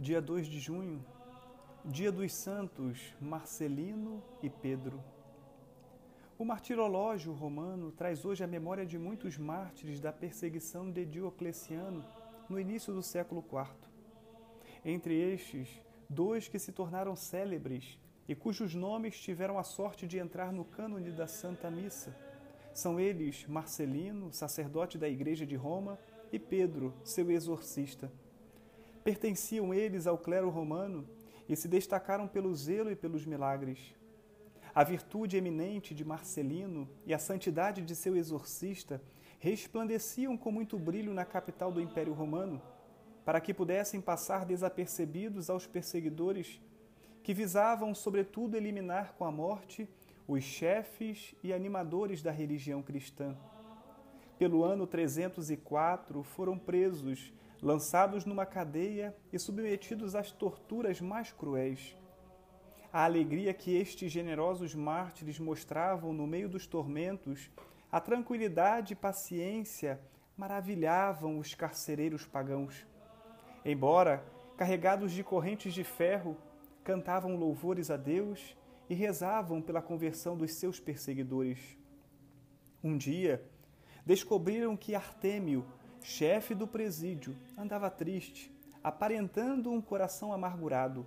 Dia 2 de junho, dia dos santos Marcelino e Pedro. O martirológio romano traz hoje a memória de muitos mártires da perseguição de Diocleciano no início do século IV. Entre estes, dois que se tornaram célebres e cujos nomes tiveram a sorte de entrar no cânone da Santa Missa. São eles Marcelino, sacerdote da Igreja de Roma, e Pedro, seu exorcista. Pertenciam eles ao clero romano e se destacaram pelo zelo e pelos milagres. A virtude eminente de Marcelino e a santidade de seu exorcista resplandeciam com muito brilho na capital do Império Romano, para que pudessem passar desapercebidos aos perseguidores que visavam, sobretudo, eliminar com a morte os chefes e animadores da religião cristã. Pelo ano 304, foram presos lançados numa cadeia e submetidos às torturas mais cruéis. A alegria que estes generosos mártires mostravam no meio dos tormentos, a tranquilidade e paciência maravilhavam os carcereiros pagãos. Embora, carregados de correntes de ferro, cantavam louvores a Deus e rezavam pela conversão dos seus perseguidores. Um dia, descobriram que Artêmio, chefe do presídio, andava triste, aparentando um coração amargurado.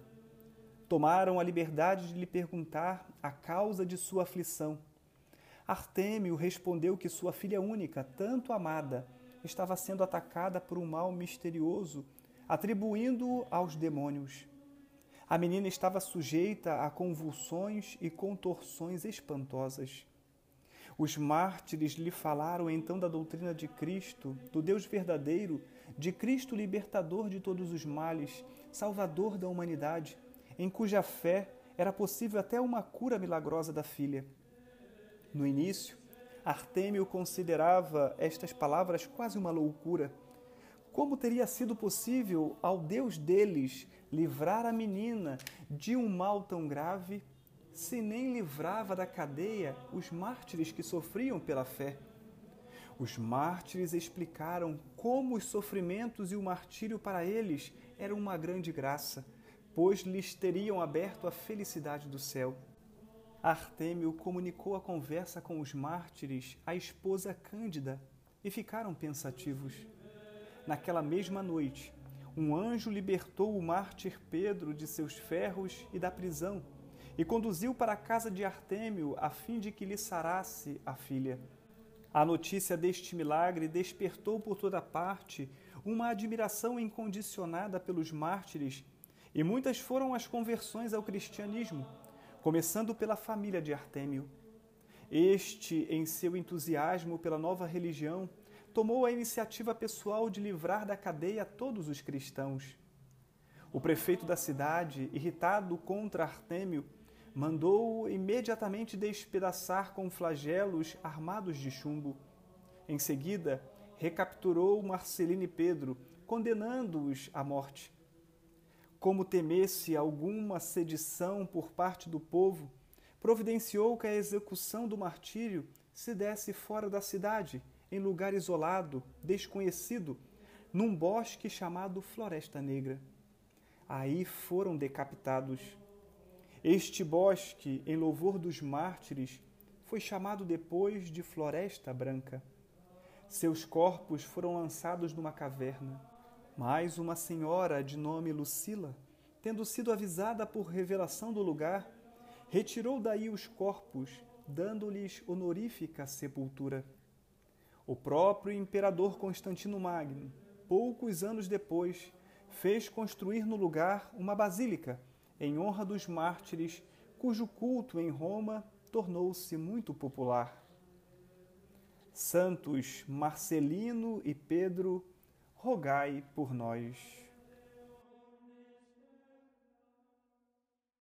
Tomaram a liberdade de lhe perguntar a causa de sua aflição. Artêmio respondeu que sua filha única, tanto amada, estava sendo atacada por um mal misterioso, atribuindo-o aos demônios. A menina estava sujeita a convulsões e contorções espantosas. Os mártires lhe falaram então da doutrina de Cristo, do Deus verdadeiro, de Cristo libertador de todos os males, salvador da humanidade, em cuja fé era possível até uma cura milagrosa da filha. No início, Artêmio considerava estas palavras quase uma loucura. Como teria sido possível ao Deus deles livrar a menina de um mal tão grave se nem livrava da cadeia os mártires que sofriam pela fé. Os mártires explicaram como os sofrimentos e o martírio para eles eram uma grande graça, pois lhes teriam aberto a felicidade do céu. Artêmio comunicou a conversa com os mártires à esposa Cândida e ficaram pensativos. Naquela mesma noite, um anjo libertou o mártir Pedro de seus ferros e da prisão e conduziu para a casa de Artêmio a fim de que lhe sarasse a filha. A notícia deste milagre despertou por toda parte uma admiração incondicionada pelos mártires, e muitas foram as conversões ao cristianismo, começando pela família de Artêmio. Este, em seu entusiasmo pela nova religião, tomou a iniciativa pessoal de livrar da cadeia todos os cristãos. O prefeito da cidade, irritado contra Artêmio, mandou-o imediatamente despedaçar com flagelos armados de chumbo. Em seguida, recapturou Marcelino e Pedro, condenando-os à morte. Como temesse alguma sedição por parte do povo, providenciou que a execução do martírio se desse fora da cidade, em lugar isolado, desconhecido, num bosque chamado Floresta Negra. Aí foram decapitados este bosque, em louvor dos mártires, foi chamado depois de Floresta Branca. Seus corpos foram lançados numa caverna. Mas uma senhora de nome Lucila, tendo sido avisada por revelação do lugar, retirou daí os corpos, dando-lhes honorífica sepultura. O próprio imperador Constantino Magno, poucos anos depois, fez construir no lugar uma basílica em honra dos mártires, cujo culto em Roma tornou-se muito popular. Santos Marcelino e Pedro, rogai por nós.